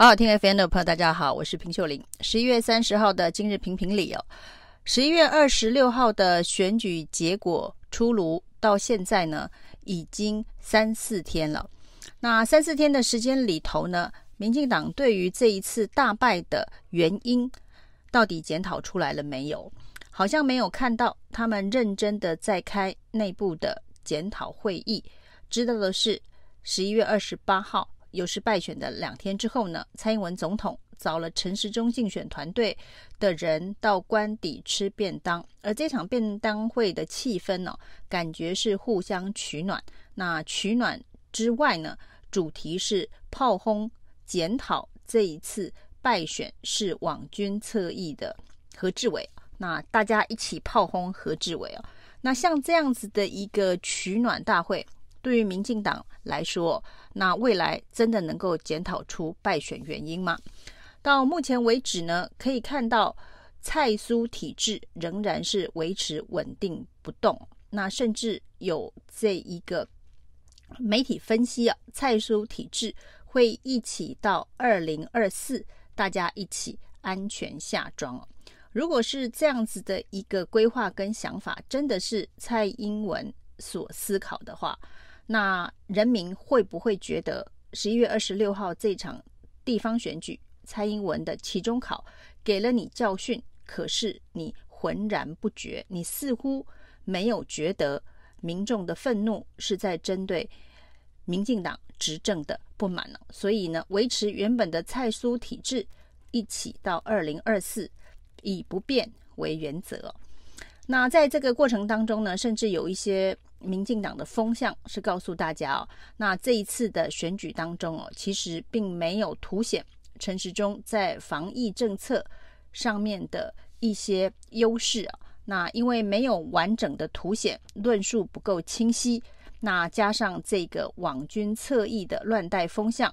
好好听 FM 的朋友，大家好，我是平秀玲。十一月三十号的今日评评理哦，十一月二十六号的选举结果出炉，到现在呢已经三四天了。那三四天的时间里头呢，民进党对于这一次大败的原因，到底检讨出来了没有？好像没有看到他们认真的在开内部的检讨会议。知道的是，十一月二十八号。又是败选的两天之后呢，蔡英文总统找了陈时中竞选团队的人到官邸吃便当，而这场便当会的气氛呢，感觉是互相取暖。那取暖之外呢，主题是炮轰检讨这一次败选是网军侧翼的何志伟。那大家一起炮轰何志伟啊。那像这样子的一个取暖大会。对于民进党来说，那未来真的能够检讨出败选原因吗？到目前为止呢，可以看到蔡苏体制仍然是维持稳定不动。那甚至有这一个媒体分析啊，蔡苏体制会一起到二零二四，大家一起安全下庄哦。如果是这样子的一个规划跟想法，真的是蔡英文所思考的话。那人民会不会觉得十一月二十六号这场地方选举，蔡英文的期中考给了你教训，可是你浑然不觉，你似乎没有觉得民众的愤怒是在针对民进党执政的不满呢？所以呢，维持原本的蔡苏体制，一起到二零二四，以不变为原则。那在这个过程当中呢，甚至有一些。民进党的风向是告诉大家哦，那这一次的选举当中哦，其实并没有凸显陈时中在防疫政策上面的一些优势啊。那因为没有完整的凸显，论述不够清晰，那加上这个网军侧翼的乱带风向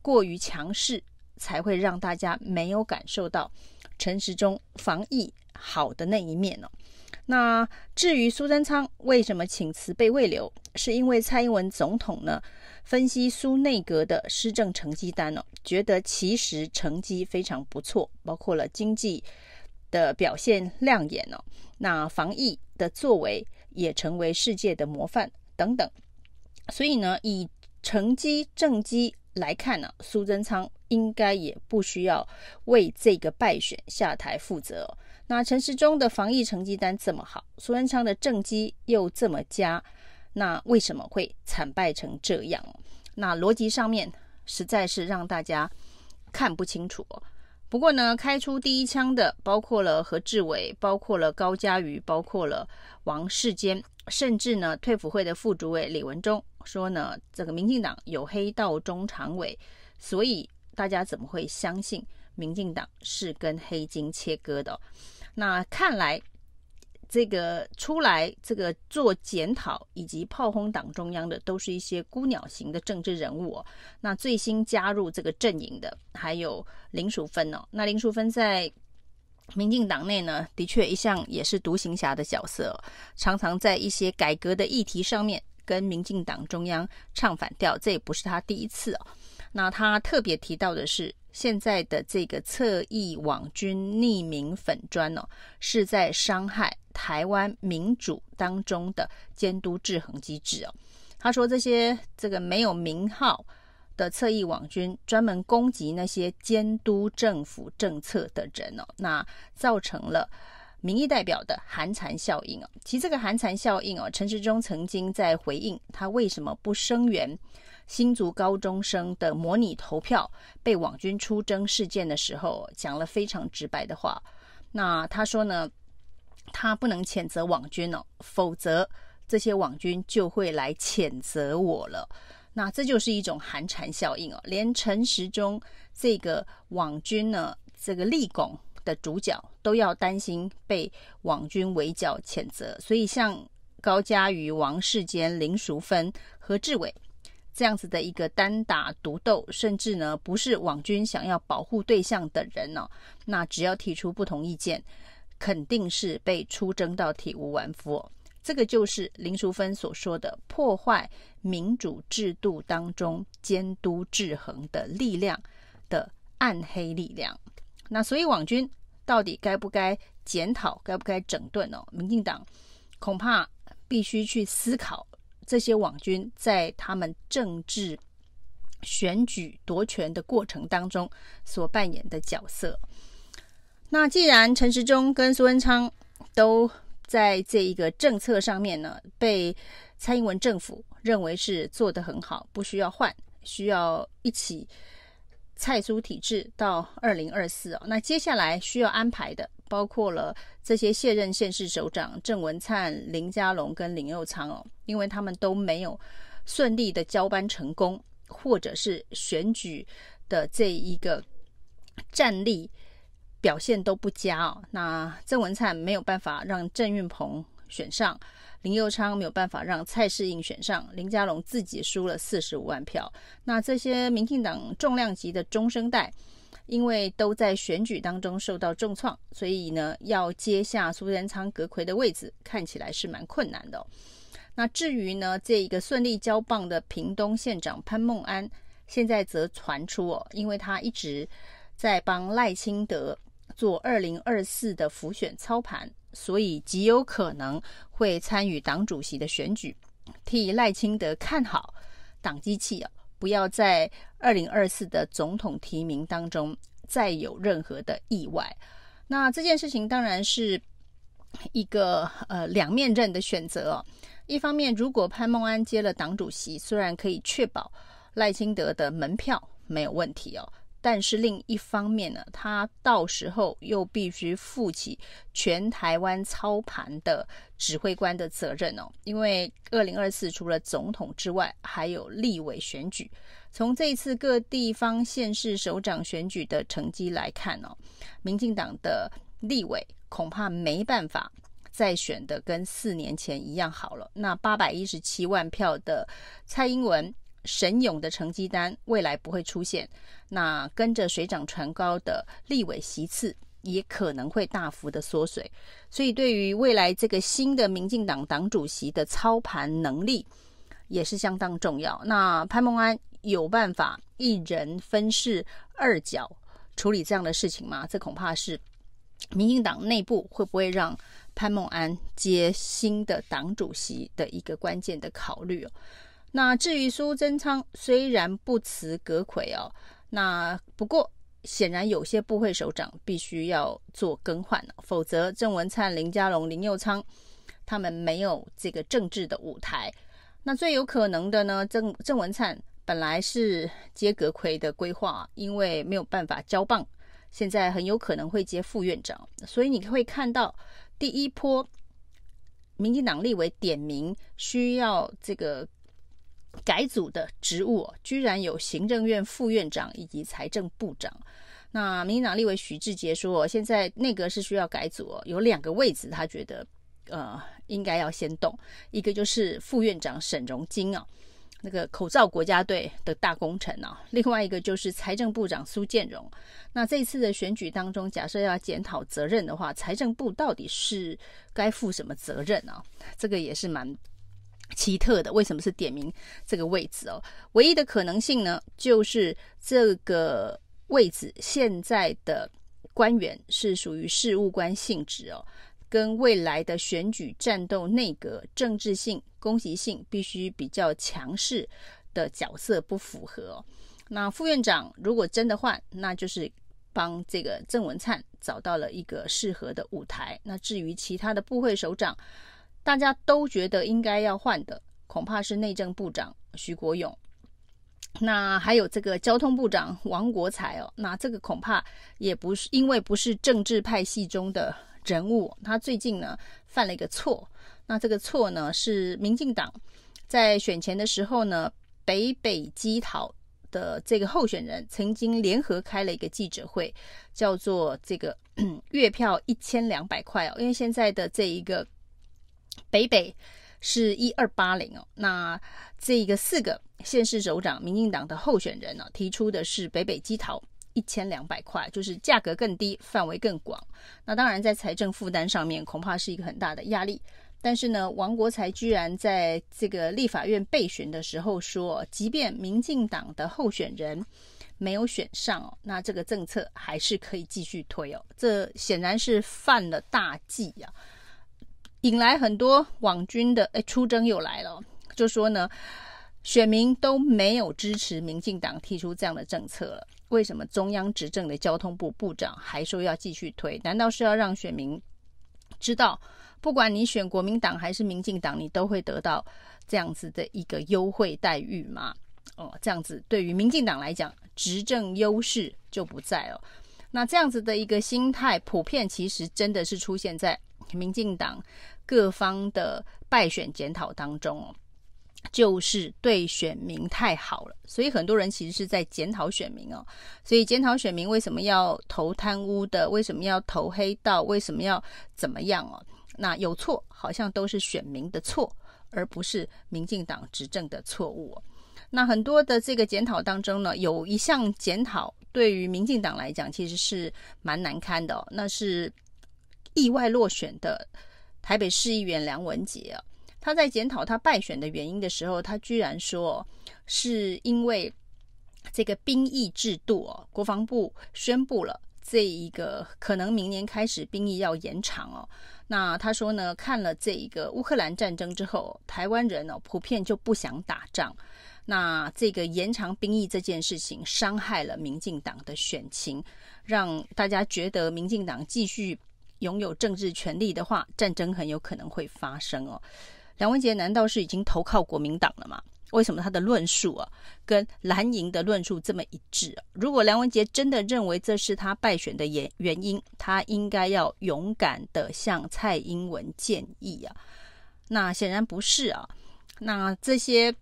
过于强势，才会让大家没有感受到陈时中防疫好的那一面哦。那至于苏贞昌为什么请辞被未留，是因为蔡英文总统呢分析苏内阁的施政成绩单哦，觉得其实成绩非常不错，包括了经济的表现亮眼哦，那防疫的作为也成为世界的模范等等，所以呢，以成绩政绩来看呢，苏贞昌应该也不需要为这个败选下台负责。那陈时中的防疫成绩单这么好，苏贞昌的政绩又这么佳，那为什么会惨败成这样？那逻辑上面实在是让大家看不清楚。不过呢，开出第一枪的包括了何志伟，包括了高嘉瑜，包括了王世坚，甚至呢，退辅会的副主委李文忠说呢，这个民进党有黑道中常委，所以大家怎么会相信民进党是跟黑金切割的？那看来，这个出来这个做检讨以及炮轰党中央的，都是一些孤鸟型的政治人物哦。那最新加入这个阵营的，还有林淑芬哦。那林淑芬在民进党内呢，的确一向也是独行侠的角色哦，常常在一些改革的议题上面跟民进党中央唱反调，这也不是他第一次哦。那他特别提到的是。现在的这个侧翼网军匿名粉砖哦，是在伤害台湾民主当中的监督制衡机制哦。他说这些这个没有名号的侧翼网军专门攻击那些监督政府政策的人哦，那造成了民意代表的寒蝉效应哦。其实这个寒蝉效应哦，陈时中曾经在回应他为什么不声援。新竹高中生的模拟投票被网军出征事件的时候，讲了非常直白的话。那他说呢，他不能谴责网军哦，否则这些网军就会来谴责我了。那这就是一种寒蝉效应哦，连陈时中这个网军呢，这个立功的主角都要担心被网军围剿谴责。所以像高嘉瑜、王世坚、林淑芬、何志伟。这样子的一个单打独斗，甚至呢不是网军想要保护对象的人呢、哦，那只要提出不同意见，肯定是被出征到体无完肤、哦。这个就是林淑芬所说的破坏民主制度当中监督制衡的力量的暗黑力量。那所以网军到底该不该检讨，该不该整顿呢？民进党恐怕必须去思考这些网军在他们政治选举夺权的过程当中所扮演的角色。那既然陈时中跟苏文昌都在这一个政策上面呢，被蔡英文政府认为是做得很好，不需要换，需要一起。蔡苏体制到二零二四哦，那接下来需要安排的包括了这些卸任县市首长郑文灿、林佳龙跟林佑昌哦，因为他们都没有顺利的交班成功，或者是选举的这一个战力表现都不佳哦。那郑文灿没有办法让郑运鹏选上。林佑昌没有办法让蔡世应选上，林佳龙自己输了四十五万票。那这些民进党重量级的中生代，因为都在选举当中受到重创，所以呢，要接下苏贞昌阁魁的位置，看起来是蛮困难的。那至于呢，这一个顺利交棒的屏东县长潘孟安，现在则传出哦，因为他一直在帮赖清德做二零二四的浮选操盘。所以极有可能会参与党主席的选举，替赖清德看好党机器啊，不要在二零二四的总统提名当中再有任何的意外。那这件事情当然是一个呃两面刃的选择哦。一方面，如果潘孟安接了党主席，虽然可以确保赖清德的门票没有问题哦。但是另一方面呢，他到时候又必须负起全台湾操盘的指挥官的责任哦。因为二零二四除了总统之外，还有立委选举。从这一次各地方县市首长选举的成绩来看哦，民进党的立委恐怕没办法再选的跟四年前一样好了。那八百一十七万票的蔡英文。神勇的成绩单未来不会出现，那跟着水涨船高的立委席次也可能会大幅的缩水，所以对于未来这个新的民进党党主席的操盘能力也是相当重要。那潘孟安有办法一人分饰二角处理这样的事情吗？这恐怕是民进党内部会不会让潘孟安接新的党主席的一个关键的考虑。那至于苏贞昌，虽然不辞阁魁哦，那不过显然有些部会首长必须要做更换，否则郑文灿、林佳龙、林佑昌他们没有这个政治的舞台。那最有可能的呢，郑郑文灿本来是接阁魁的规划，因为没有办法交棒，现在很有可能会接副院长，所以你会看到第一波民进党立委点名需要这个。改组的职务居然有行政院副院长以及财政部长。那民进党立委许志杰说，现在内阁是需要改组，有两个位置，他觉得呃应该要先动。一个就是副院长沈荣金啊，那个口罩国家队的大功臣啊；另外一个就是财政部长苏建荣。那这次的选举当中，假设要检讨责任的话，财政部到底是该负什么责任啊？这个也是蛮。奇特的，为什么是点名这个位置哦？唯一的可能性呢，就是这个位置现在的官员是属于事务官性质哦，跟未来的选举战斗内阁政治性、攻击性必须比较强势的角色不符合。那副院长如果真的换，那就是帮这个郑文灿找到了一个适合的舞台。那至于其他的部会首长，大家都觉得应该要换的，恐怕是内政部长徐国勇，那还有这个交通部长王国材哦，那这个恐怕也不是因为不是政治派系中的人物，他最近呢犯了一个错，那这个错呢是民进党在选前的时候呢，北北基桃的这个候选人曾经联合开了一个记者会，叫做这个 月票一千两百块哦，因为现在的这一个。北北是一二八零哦，那这个四个县市首长，民进党的候选人呢、提出的是北北基桃一千两百块，就是价格更低，范围更广。那当然在财政负担上面，恐怕是一个很大的压力。但是呢，王国材居然在这个立法院备询的时候说，即便民进党的候选人没有选上哦，那这个政策还是可以继续推哦。这显然是犯了大忌呀、啊，引来很多网军的哎出征又来了，就说呢，选民都没有支持民进党提出这样的政策了，为什么中央执政的交通部部长还说要继续推？难道是要让选民知道，不管你选国民党还是民进党，你都会得到这样子的一个优惠待遇吗？哦，这样子对于民进党来讲，执政优势就不在了。那这样子的一个心态，普遍其实真的是出现在民进党各方的败选检讨当中哦，就是对选民太好了，所以很多人其实是在检讨选民哦。所以检讨选民为什么要投贪污的，为什么要投黑道，为什么要怎么样哦？那有错，好像都是选民的错，而不是民进党执政的错误哦。那很多的这个检讨当中呢，有一项检讨对于民进党来讲其实是蛮难堪的哦，那是意外落选的台北市议员梁文杰啊，他在检讨他败选的原因的时候，他居然说是因为这个兵役制度哦，国防部宣布了这一个可能明年开始兵役要延长哦，那他说呢，看了这一个乌克兰战争之后，台湾人哦普遍就不想打仗。那这个延长兵役这件事情伤害了民进党的选情，让大家觉得民进党继续拥有政治权力的话，战争很有可能会发生哦。梁文杰难道是已经投靠国民党了吗？为什么他的论述啊跟蓝营的论述这么一致？如果梁文杰真的认为这是他败选的原原因，他应该要勇敢的向蔡英文建议啊。那显然不是啊。那这些。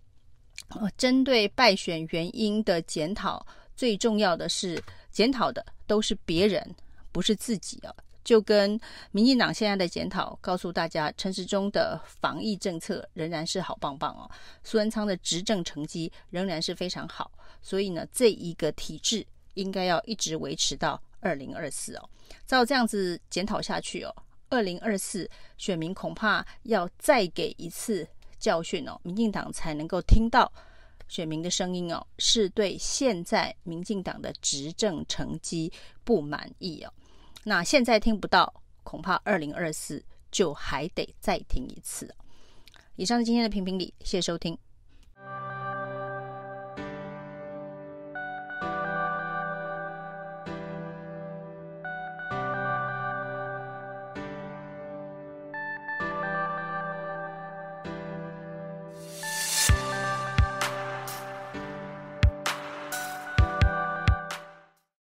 呃，针对败选原因的检讨，最重要的是检讨的都是别人，不是自己啊。就跟民进党现在的检讨告诉大家，陈时中的防疫政策仍然是好棒棒哦，苏文昌的执政成绩仍然是非常好，所以呢，这一个体制应该要一直维持到二零二四哦。照这样子检讨下去哦，二零二四选民恐怕要再给一次。教训哦，民进党才能够听到选民的声音哦，是对现在民进党的执政成绩不满意哦。那现在听不到，恐怕二零二四就还得再听一次。以上是今天的评评理，谢谢收听。